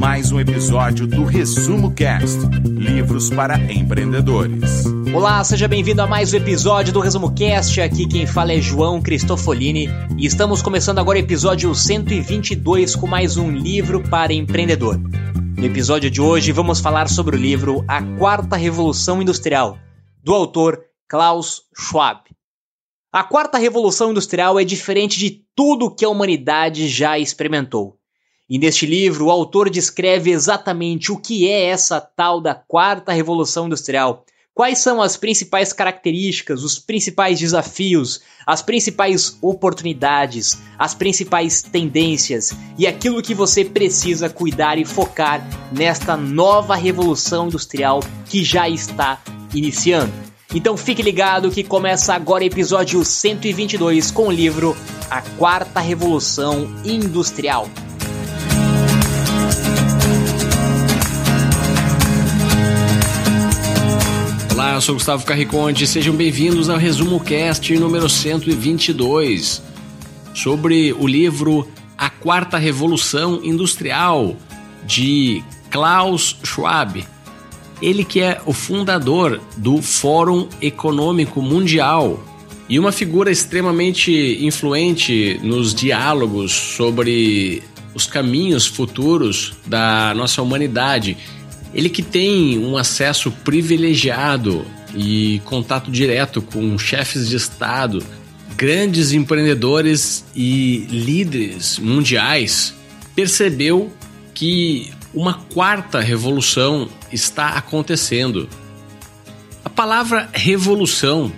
mais um episódio do Resumo Cast Livros para Empreendedores. Olá, seja bem-vindo a mais um episódio do Resumo Cast. Aqui quem fala é João Cristofolini e estamos começando agora o episódio 122 com mais um livro para empreendedor. No episódio de hoje vamos falar sobre o livro A Quarta Revolução Industrial, do autor Klaus Schwab. A Quarta Revolução Industrial é diferente de tudo que a humanidade já experimentou. E neste livro, o autor descreve exatamente o que é essa tal da Quarta Revolução Industrial Quais são as principais características, os principais desafios, as principais oportunidades, as principais tendências e aquilo que você precisa cuidar e focar nesta nova revolução industrial que já está iniciando? Então fique ligado que começa agora o episódio 122 com o livro A Quarta Revolução Industrial. Olá, eu sou Gustavo Carriconde, sejam bem-vindos ao Resumo Cast número 122 sobre o livro A Quarta Revolução Industrial de Klaus Schwab. Ele que é o fundador do Fórum Econômico Mundial e uma figura extremamente influente nos diálogos sobre os caminhos futuros da nossa humanidade ele que tem um acesso privilegiado e contato direto com chefes de Estado, grandes empreendedores e líderes mundiais, percebeu que uma quarta revolução está acontecendo. A palavra revolução,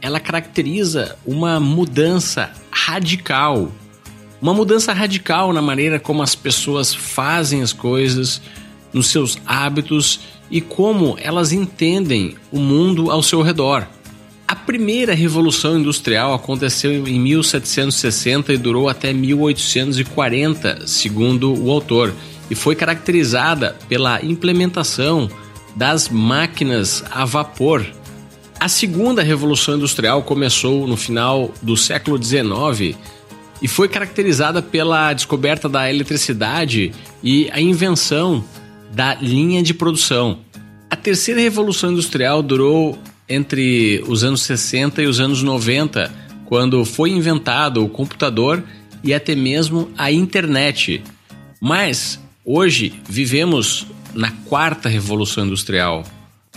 ela caracteriza uma mudança radical, uma mudança radical na maneira como as pessoas fazem as coisas, nos seus hábitos e como elas entendem o mundo ao seu redor. A primeira revolução industrial aconteceu em 1760 e durou até 1840, segundo o autor, e foi caracterizada pela implementação das máquinas a vapor. A segunda revolução industrial começou no final do século XIX e foi caracterizada pela descoberta da eletricidade e a invenção da linha de produção. A terceira revolução industrial durou entre os anos 60 e os anos 90, quando foi inventado o computador e até mesmo a internet. Mas hoje vivemos na quarta revolução industrial.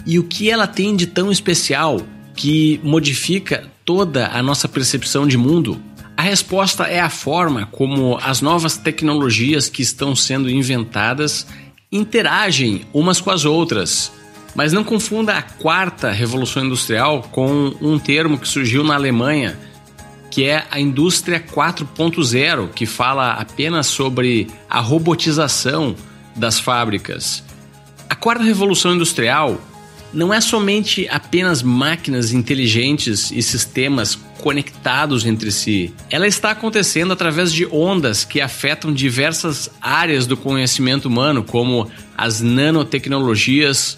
E o que ela tem de tão especial que modifica toda a nossa percepção de mundo? A resposta é a forma como as novas tecnologias que estão sendo inventadas interagem umas com as outras. Mas não confunda a quarta revolução industrial com um termo que surgiu na Alemanha, que é a indústria 4.0, que fala apenas sobre a robotização das fábricas. A quarta revolução industrial não é somente apenas máquinas inteligentes e sistemas conectados entre si. Ela está acontecendo através de ondas que afetam diversas áreas do conhecimento humano, como as nanotecnologias,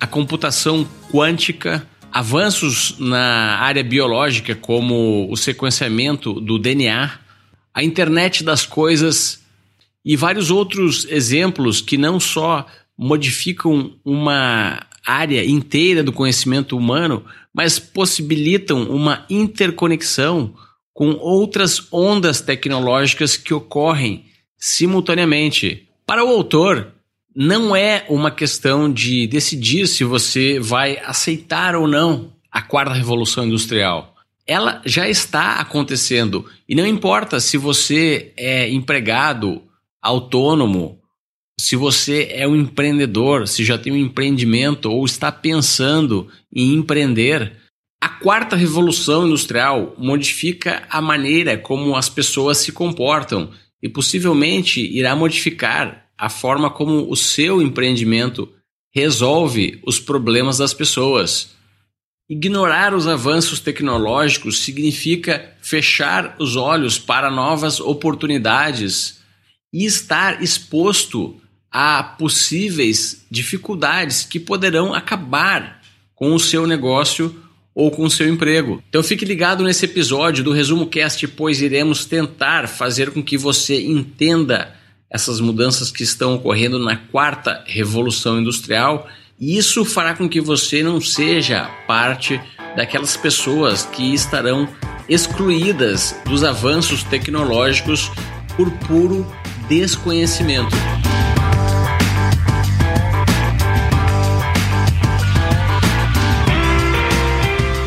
a computação quântica, avanços na área biológica, como o sequenciamento do DNA, a internet das coisas e vários outros exemplos que não só modificam uma área inteira do conhecimento humano, mas possibilitam uma interconexão com outras ondas tecnológicas que ocorrem simultaneamente. Para o autor, não é uma questão de decidir se você vai aceitar ou não a quarta revolução industrial. Ela já está acontecendo e não importa se você é empregado, autônomo, se você é um empreendedor, se já tem um empreendimento ou está pensando em empreender, a quarta revolução industrial modifica a maneira como as pessoas se comportam e possivelmente irá modificar a forma como o seu empreendimento resolve os problemas das pessoas. Ignorar os avanços tecnológicos significa fechar os olhos para novas oportunidades e estar exposto a possíveis dificuldades que poderão acabar com o seu negócio ou com o seu emprego. Então fique ligado nesse episódio do Resumo Cast, pois iremos tentar fazer com que você entenda essas mudanças que estão ocorrendo na quarta revolução industrial e isso fará com que você não seja parte daquelas pessoas que estarão excluídas dos avanços tecnológicos por puro desconhecimento.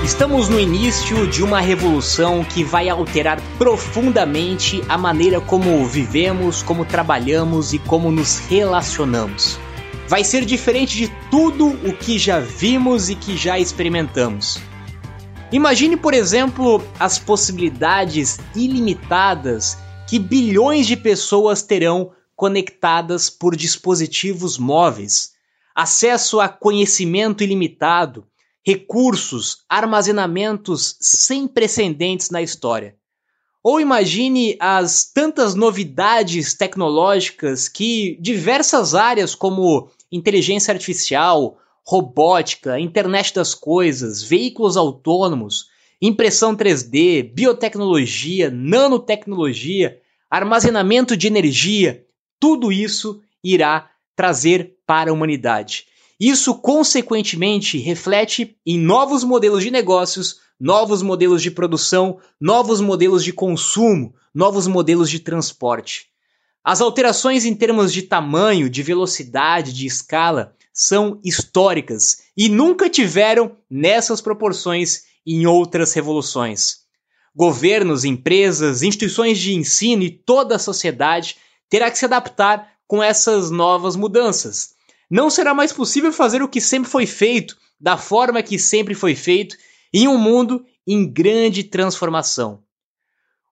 Estamos no início de uma revolução que vai alterar profundamente a maneira como vivemos, como trabalhamos e como nos relacionamos. Vai ser diferente de tudo o que já vimos e que já experimentamos. Imagine, por exemplo, as possibilidades ilimitadas que bilhões de pessoas terão conectadas por dispositivos móveis, acesso a conhecimento ilimitado, recursos, armazenamentos sem precedentes na história. Ou imagine as tantas novidades tecnológicas que diversas áreas como inteligência artificial, robótica, internet das coisas, veículos autônomos, impressão 3D, biotecnologia, nanotecnologia, armazenamento de energia, tudo isso irá trazer para a humanidade. Isso, consequentemente, reflete em novos modelos de negócios, novos modelos de produção, novos modelos de consumo, novos modelos de transporte. As alterações em termos de tamanho, de velocidade, de escala são históricas e nunca tiveram nessas proporções em outras revoluções. Governos, empresas, instituições de ensino e toda a sociedade terá que se adaptar com essas novas mudanças não será mais possível fazer o que sempre foi feito, da forma que sempre foi feito, em um mundo em grande transformação.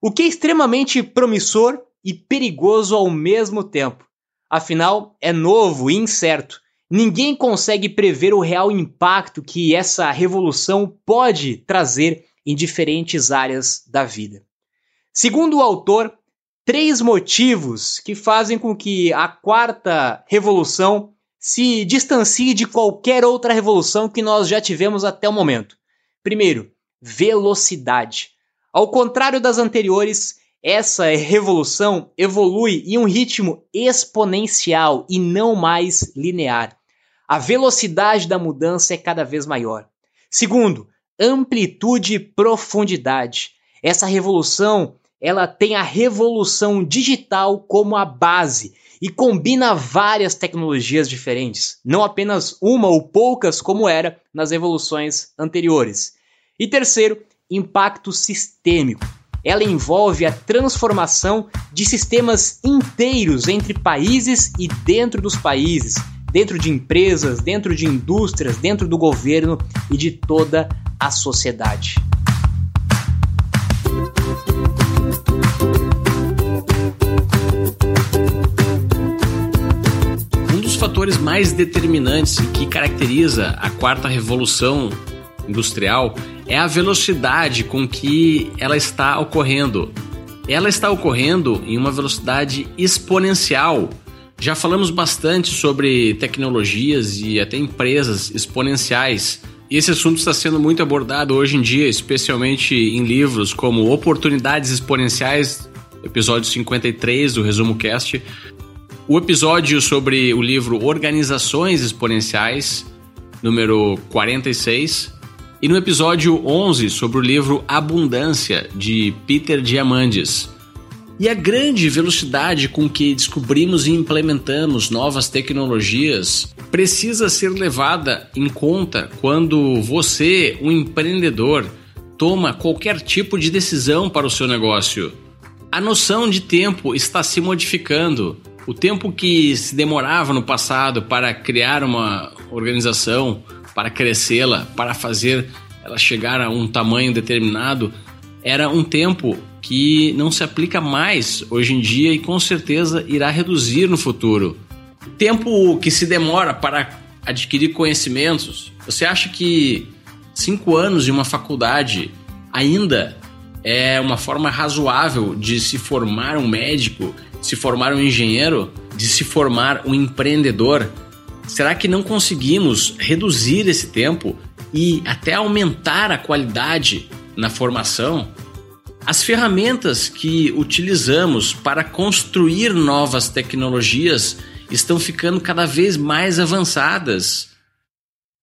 O que é extremamente promissor e perigoso ao mesmo tempo. Afinal, é novo e incerto. Ninguém consegue prever o real impacto que essa revolução pode trazer em diferentes áreas da vida. Segundo o autor, três motivos que fazem com que a quarta revolução se distancie de qualquer outra revolução que nós já tivemos até o momento. Primeiro, velocidade. Ao contrário das anteriores, essa revolução evolui em um ritmo exponencial e não mais linear. A velocidade da mudança é cada vez maior. Segundo, amplitude e profundidade. Essa revolução, ela tem a revolução digital como a base e combina várias tecnologias diferentes, não apenas uma ou poucas como era nas evoluções anteriores. E terceiro, impacto sistêmico. Ela envolve a transformação de sistemas inteiros entre países e dentro dos países, dentro de empresas, dentro de indústrias, dentro do governo e de toda a sociedade. Fatores mais determinantes que caracteriza a quarta revolução industrial é a velocidade com que ela está ocorrendo. Ela está ocorrendo em uma velocidade exponencial. Já falamos bastante sobre tecnologias e até empresas exponenciais. E esse assunto está sendo muito abordado hoje em dia, especialmente em livros como Oportunidades Exponenciais, episódio 53 do Resumo Cast, o episódio sobre o livro Organizações Exponenciais, número 46, e no episódio 11 sobre o livro Abundância, de Peter Diamandis. E a grande velocidade com que descobrimos e implementamos novas tecnologias precisa ser levada em conta quando você, um empreendedor, toma qualquer tipo de decisão para o seu negócio. A noção de tempo está se modificando o tempo que se demorava no passado para criar uma organização, para crescê-la, para fazer ela chegar a um tamanho determinado, era um tempo que não se aplica mais hoje em dia e com certeza irá reduzir no futuro. Tempo que se demora para adquirir conhecimentos, você acha que cinco anos em uma faculdade ainda é uma forma razoável de se formar um médico, de se formar um engenheiro, de se formar um empreendedor? Será que não conseguimos reduzir esse tempo e até aumentar a qualidade na formação? As ferramentas que utilizamos para construir novas tecnologias estão ficando cada vez mais avançadas.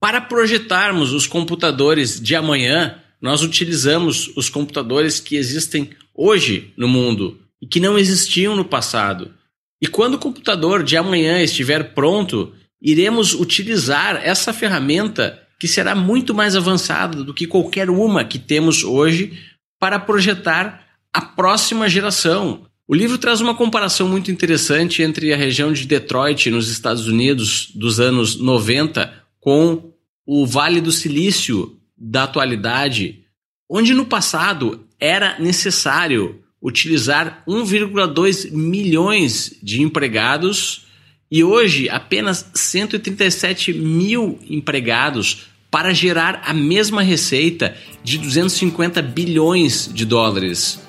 Para projetarmos os computadores de amanhã, nós utilizamos os computadores que existem hoje no mundo e que não existiam no passado. E quando o computador de amanhã estiver pronto, iremos utilizar essa ferramenta que será muito mais avançada do que qualquer uma que temos hoje para projetar a próxima geração. O livro traz uma comparação muito interessante entre a região de Detroit, nos Estados Unidos, dos anos 90, com o Vale do Silício da atualidade, onde no passado era necessário utilizar 1,2 milhões de empregados e hoje apenas 137 mil empregados para gerar a mesma receita de 250 bilhões de dólares.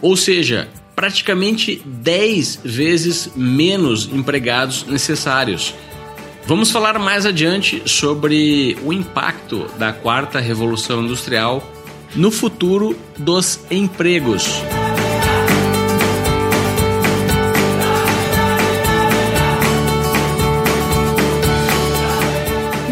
Ou seja, praticamente 10 vezes menos empregados necessários. Vamos falar mais adiante sobre o impacto da quarta revolução industrial no futuro dos empregos.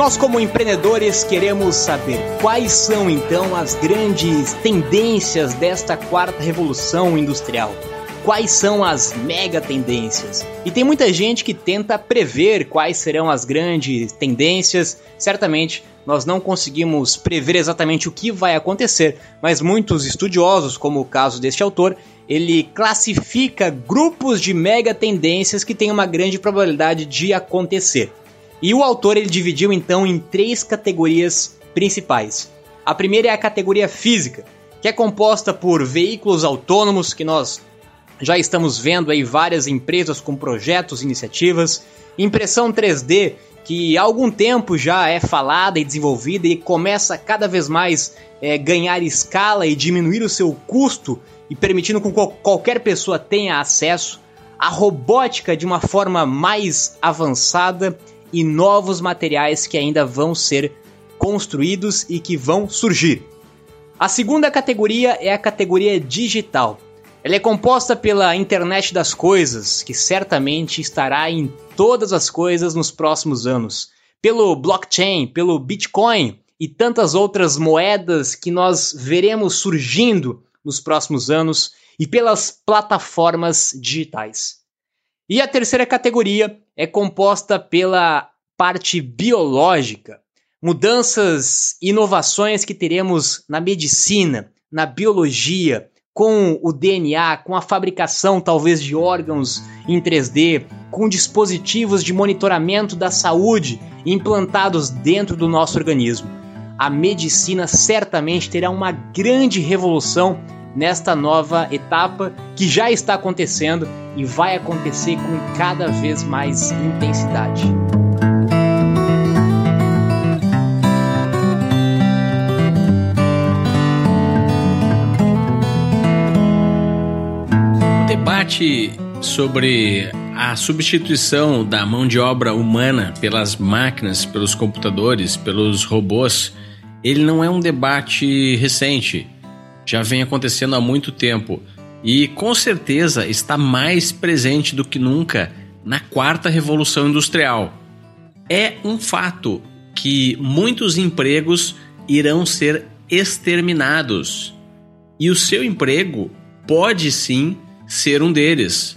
Nós, como empreendedores, queremos saber quais são então as grandes tendências desta quarta revolução industrial. Quais são as mega tendências? E tem muita gente que tenta prever quais serão as grandes tendências. Certamente nós não conseguimos prever exatamente o que vai acontecer, mas muitos estudiosos, como o caso deste autor, ele classifica grupos de mega tendências que têm uma grande probabilidade de acontecer. E o autor ele dividiu então em três categorias principais. A primeira é a categoria física, que é composta por veículos autônomos que nós já estamos vendo aí várias empresas com projetos, iniciativas, impressão 3D que há algum tempo já é falada e desenvolvida e começa cada vez mais é, ganhar escala e diminuir o seu custo e permitindo que qualquer pessoa tenha acesso à robótica de uma forma mais avançada e novos materiais que ainda vão ser construídos e que vão surgir. A segunda categoria é a categoria digital. Ela é composta pela internet das coisas, que certamente estará em todas as coisas nos próximos anos, pelo blockchain, pelo Bitcoin e tantas outras moedas que nós veremos surgindo nos próximos anos e pelas plataformas digitais. E a terceira categoria é composta pela parte biológica, mudanças, inovações que teremos na medicina, na biologia, com o DNA, com a fabricação talvez de órgãos em 3D, com dispositivos de monitoramento da saúde implantados dentro do nosso organismo. A medicina certamente terá uma grande revolução nesta nova etapa que já está acontecendo e vai acontecer com cada vez mais intensidade. O debate sobre a substituição da mão de obra humana pelas máquinas, pelos computadores, pelos robôs, ele não é um debate recente já vem acontecendo há muito tempo e com certeza está mais presente do que nunca na quarta revolução industrial. É um fato que muitos empregos irão ser exterminados e o seu emprego pode sim ser um deles.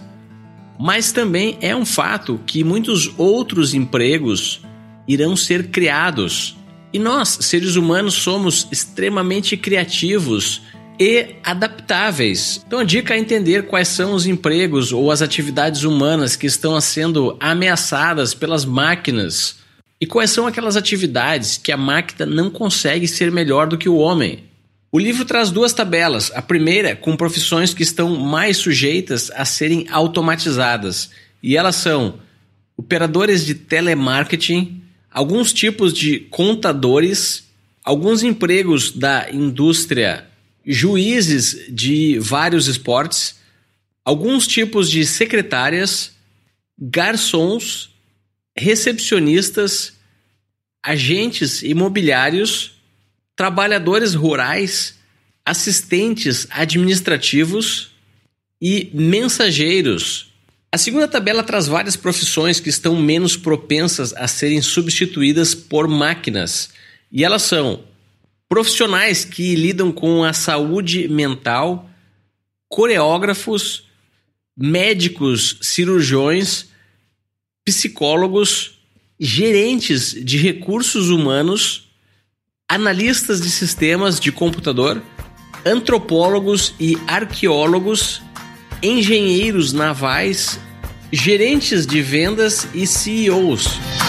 Mas também é um fato que muitos outros empregos irão ser criados. E nós, seres humanos, somos extremamente criativos e adaptáveis. Então a dica é entender quais são os empregos ou as atividades humanas que estão sendo ameaçadas pelas máquinas e quais são aquelas atividades que a máquina não consegue ser melhor do que o homem. O livro traz duas tabelas. A primeira com profissões que estão mais sujeitas a serem automatizadas, e elas são operadores de telemarketing, alguns tipos de contadores, alguns empregos da indústria, juízes de vários esportes, alguns tipos de secretárias, garçons, recepcionistas, agentes imobiliários, trabalhadores rurais, assistentes administrativos e mensageiros. A segunda tabela traz várias profissões que estão menos propensas a serem substituídas por máquinas. E elas são profissionais que lidam com a saúde mental, coreógrafos, médicos, cirurgiões, psicólogos, gerentes de recursos humanos, analistas de sistemas de computador, antropólogos e arqueólogos, engenheiros navais, gerentes de vendas e CEOs.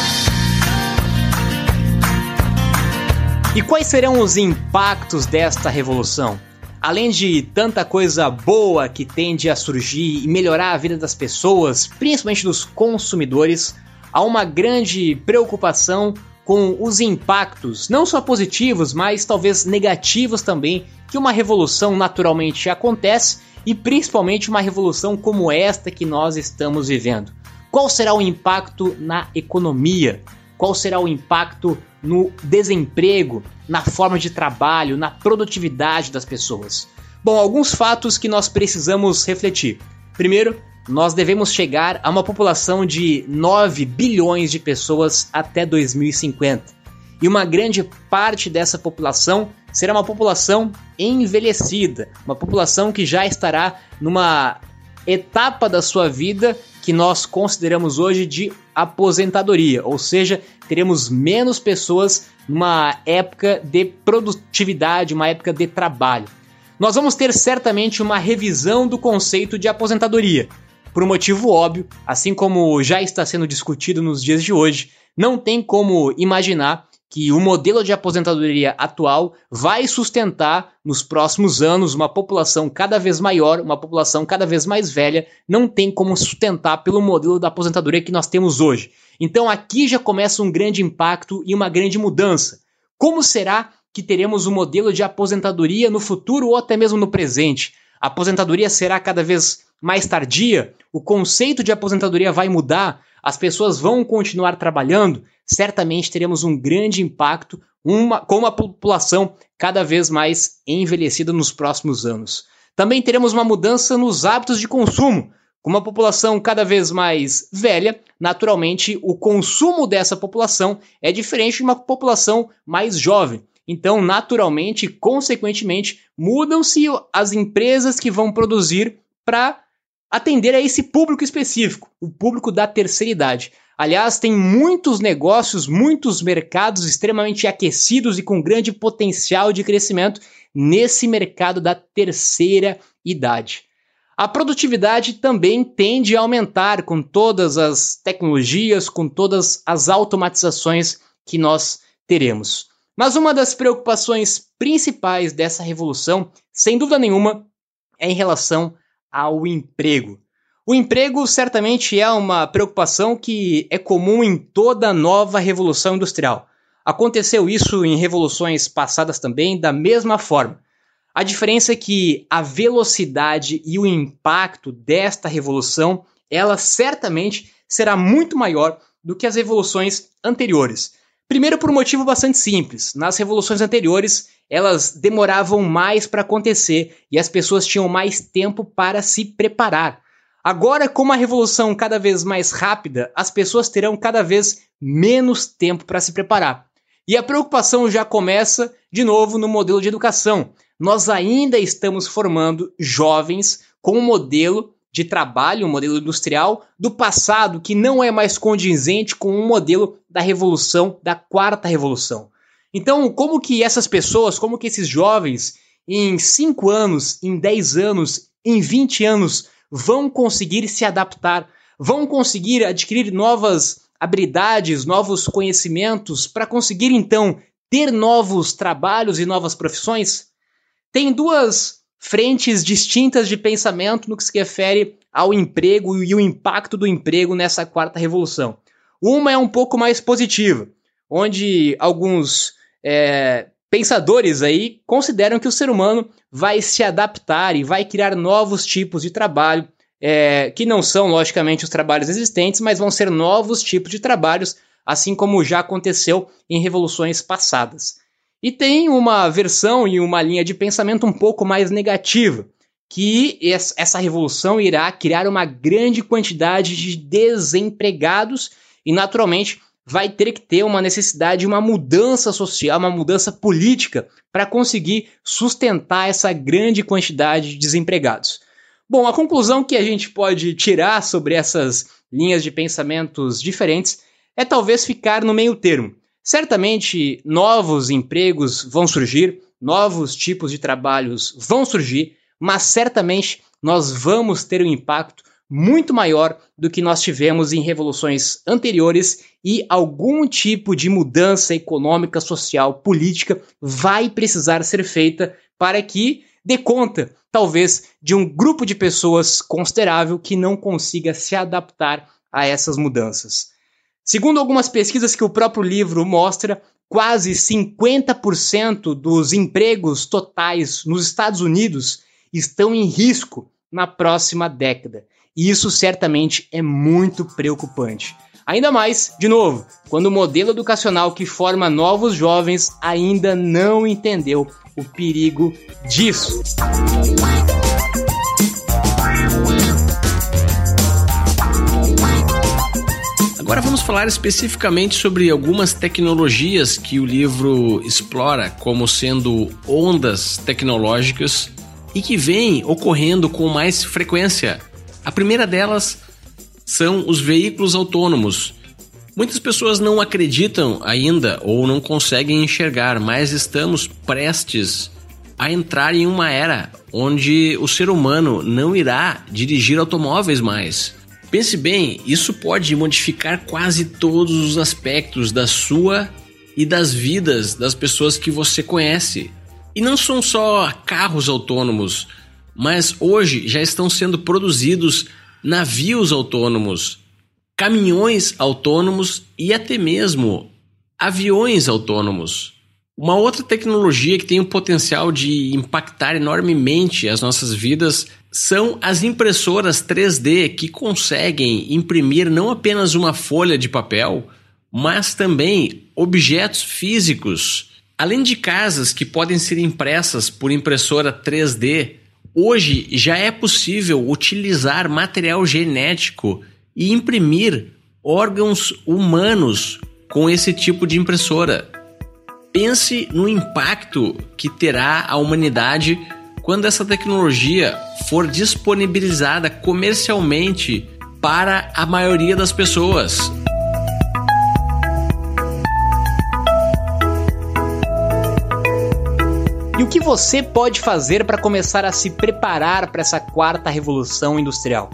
E quais serão os impactos desta revolução? Além de tanta coisa boa que tende a surgir e melhorar a vida das pessoas, principalmente dos consumidores, há uma grande preocupação com os impactos, não só positivos, mas talvez negativos também, que uma revolução naturalmente acontece e principalmente uma revolução como esta que nós estamos vivendo. Qual será o impacto na economia? Qual será o impacto no desemprego, na forma de trabalho, na produtividade das pessoas? Bom, alguns fatos que nós precisamos refletir. Primeiro, nós devemos chegar a uma população de 9 bilhões de pessoas até 2050. E uma grande parte dessa população será uma população envelhecida, uma população que já estará numa etapa da sua vida que nós consideramos hoje de aposentadoria, ou seja, teremos menos pessoas numa época de produtividade, uma época de trabalho. Nós vamos ter certamente uma revisão do conceito de aposentadoria. Por um motivo óbvio, assim como já está sendo discutido nos dias de hoje, não tem como imaginar que o modelo de aposentadoria atual vai sustentar nos próximos anos uma população cada vez maior, uma população cada vez mais velha, não tem como sustentar pelo modelo da aposentadoria que nós temos hoje. Então aqui já começa um grande impacto e uma grande mudança. Como será que teremos um modelo de aposentadoria no futuro ou até mesmo no presente? A aposentadoria será cada vez mais tardia? O conceito de aposentadoria vai mudar? As pessoas vão continuar trabalhando? certamente teremos um grande impacto uma, com uma população cada vez mais envelhecida nos próximos anos. Também teremos uma mudança nos hábitos de consumo. Com uma população cada vez mais velha, naturalmente o consumo dessa população é diferente de uma população mais jovem. Então, naturalmente, consequentemente, mudam-se as empresas que vão produzir para atender a esse público específico, o público da terceira idade. Aliás, tem muitos negócios, muitos mercados extremamente aquecidos e com grande potencial de crescimento nesse mercado da terceira idade. A produtividade também tende a aumentar com todas as tecnologias, com todas as automatizações que nós teremos. Mas uma das preocupações principais dessa revolução, sem dúvida nenhuma, é em relação ao emprego. O emprego certamente é uma preocupação que é comum em toda nova revolução industrial. Aconteceu isso em revoluções passadas também, da mesma forma. A diferença é que a velocidade e o impacto desta revolução, ela certamente será muito maior do que as revoluções anteriores. Primeiro por um motivo bastante simples. Nas revoluções anteriores, elas demoravam mais para acontecer e as pessoas tinham mais tempo para se preparar. Agora, com uma revolução cada vez mais rápida, as pessoas terão cada vez menos tempo para se preparar. E a preocupação já começa de novo no modelo de educação. Nós ainda estamos formando jovens com um modelo de trabalho, um modelo industrial do passado que não é mais condizente com o um modelo da revolução, da quarta revolução. Então, como que essas pessoas, como que esses jovens, em 5 anos, em 10 anos, em 20 anos, vão conseguir se adaptar, vão conseguir adquirir novas habilidades, novos conhecimentos para conseguir então ter novos trabalhos e novas profissões? Tem duas frentes distintas de pensamento no que se refere ao emprego e o impacto do emprego nessa quarta revolução. Uma é um pouco mais positiva, onde alguns é, pensadores aí consideram que o ser humano vai se adaptar e vai criar novos tipos de trabalho, é, que não são, logicamente, os trabalhos existentes, mas vão ser novos tipos de trabalhos, assim como já aconteceu em revoluções passadas. E tem uma versão e uma linha de pensamento um pouco mais negativa, que essa revolução irá criar uma grande quantidade de desempregados e, naturalmente, vai ter que ter uma necessidade de uma mudança social, uma mudança política para conseguir sustentar essa grande quantidade de desempregados. Bom, a conclusão que a gente pode tirar sobre essas linhas de pensamentos diferentes é talvez ficar no meio termo. Certamente novos empregos vão surgir, novos tipos de trabalhos vão surgir, mas certamente nós vamos ter um impacto muito maior do que nós tivemos em revoluções anteriores e algum tipo de mudança econômica, social, política vai precisar ser feita para que dê conta, talvez, de um grupo de pessoas considerável que não consiga se adaptar a essas mudanças. Segundo algumas pesquisas que o próprio livro mostra, quase 50% dos empregos totais nos Estados Unidos estão em risco na próxima década. E isso certamente é muito preocupante. Ainda mais, de novo, quando o modelo educacional que forma novos jovens ainda não entendeu o perigo disso. Agora vamos falar especificamente sobre algumas tecnologias que o livro explora como sendo ondas tecnológicas e que vêm ocorrendo com mais frequência a primeira delas são os veículos autônomos. Muitas pessoas não acreditam ainda ou não conseguem enxergar, mas estamos prestes a entrar em uma era onde o ser humano não irá dirigir automóveis mais. Pense bem, isso pode modificar quase todos os aspectos da sua e das vidas das pessoas que você conhece. E não são só carros autônomos, mas hoje já estão sendo produzidos navios autônomos, caminhões autônomos e até mesmo aviões autônomos. Uma outra tecnologia que tem o potencial de impactar enormemente as nossas vidas são as impressoras 3D que conseguem imprimir não apenas uma folha de papel, mas também objetos físicos. Além de casas que podem ser impressas por impressora 3D, Hoje já é possível utilizar material genético e imprimir órgãos humanos com esse tipo de impressora. Pense no impacto que terá a humanidade quando essa tecnologia for disponibilizada comercialmente para a maioria das pessoas. E o que você pode fazer para começar a se preparar para essa quarta revolução industrial?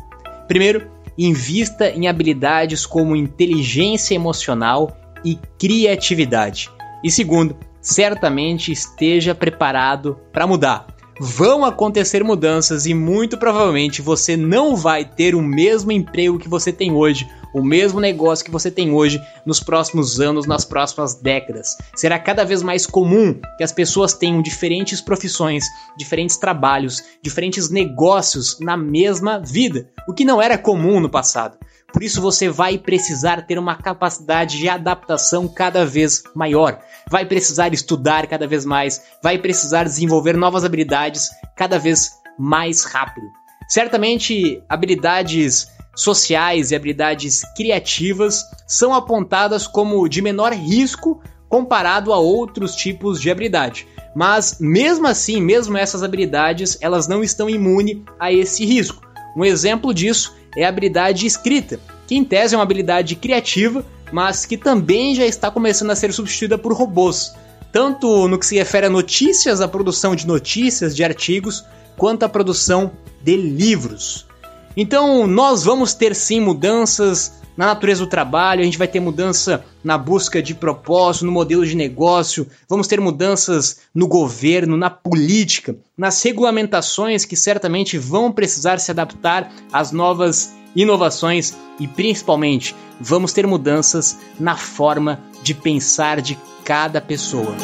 Primeiro, invista em habilidades como inteligência emocional e criatividade. E segundo, certamente esteja preparado para mudar. Vão acontecer mudanças e muito provavelmente você não vai ter o mesmo emprego que você tem hoje o mesmo negócio que você tem hoje nos próximos anos, nas próximas décadas. Será cada vez mais comum que as pessoas tenham diferentes profissões, diferentes trabalhos, diferentes negócios na mesma vida, o que não era comum no passado. Por isso você vai precisar ter uma capacidade de adaptação cada vez maior. Vai precisar estudar cada vez mais, vai precisar desenvolver novas habilidades cada vez mais rápido. Certamente habilidades sociais e habilidades criativas são apontadas como de menor risco comparado a outros tipos de habilidade. Mas mesmo assim, mesmo essas habilidades, elas não estão imunes a esse risco. Um exemplo disso é a habilidade escrita, que em tese é uma habilidade criativa, mas que também já está começando a ser substituída por robôs, tanto no que se refere a notícias, a produção de notícias, de artigos, quanto a produção de livros. Então, nós vamos ter sim mudanças na natureza do trabalho, a gente vai ter mudança na busca de propósito, no modelo de negócio, vamos ter mudanças no governo, na política, nas regulamentações que certamente vão precisar se adaptar às novas inovações e principalmente vamos ter mudanças na forma de pensar de cada pessoa.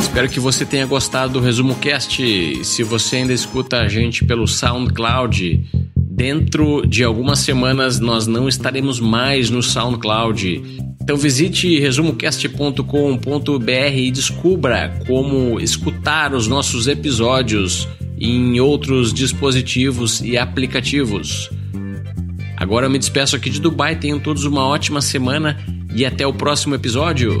Espero que você tenha gostado do Resumo Cast. Se você ainda escuta a gente pelo SoundCloud, dentro de algumas semanas nós não estaremos mais no SoundCloud. Então visite resumocast.com.br e descubra como escutar os nossos episódios em outros dispositivos e aplicativos. Agora eu me despeço aqui de Dubai, tenham todos uma ótima semana e até o próximo episódio.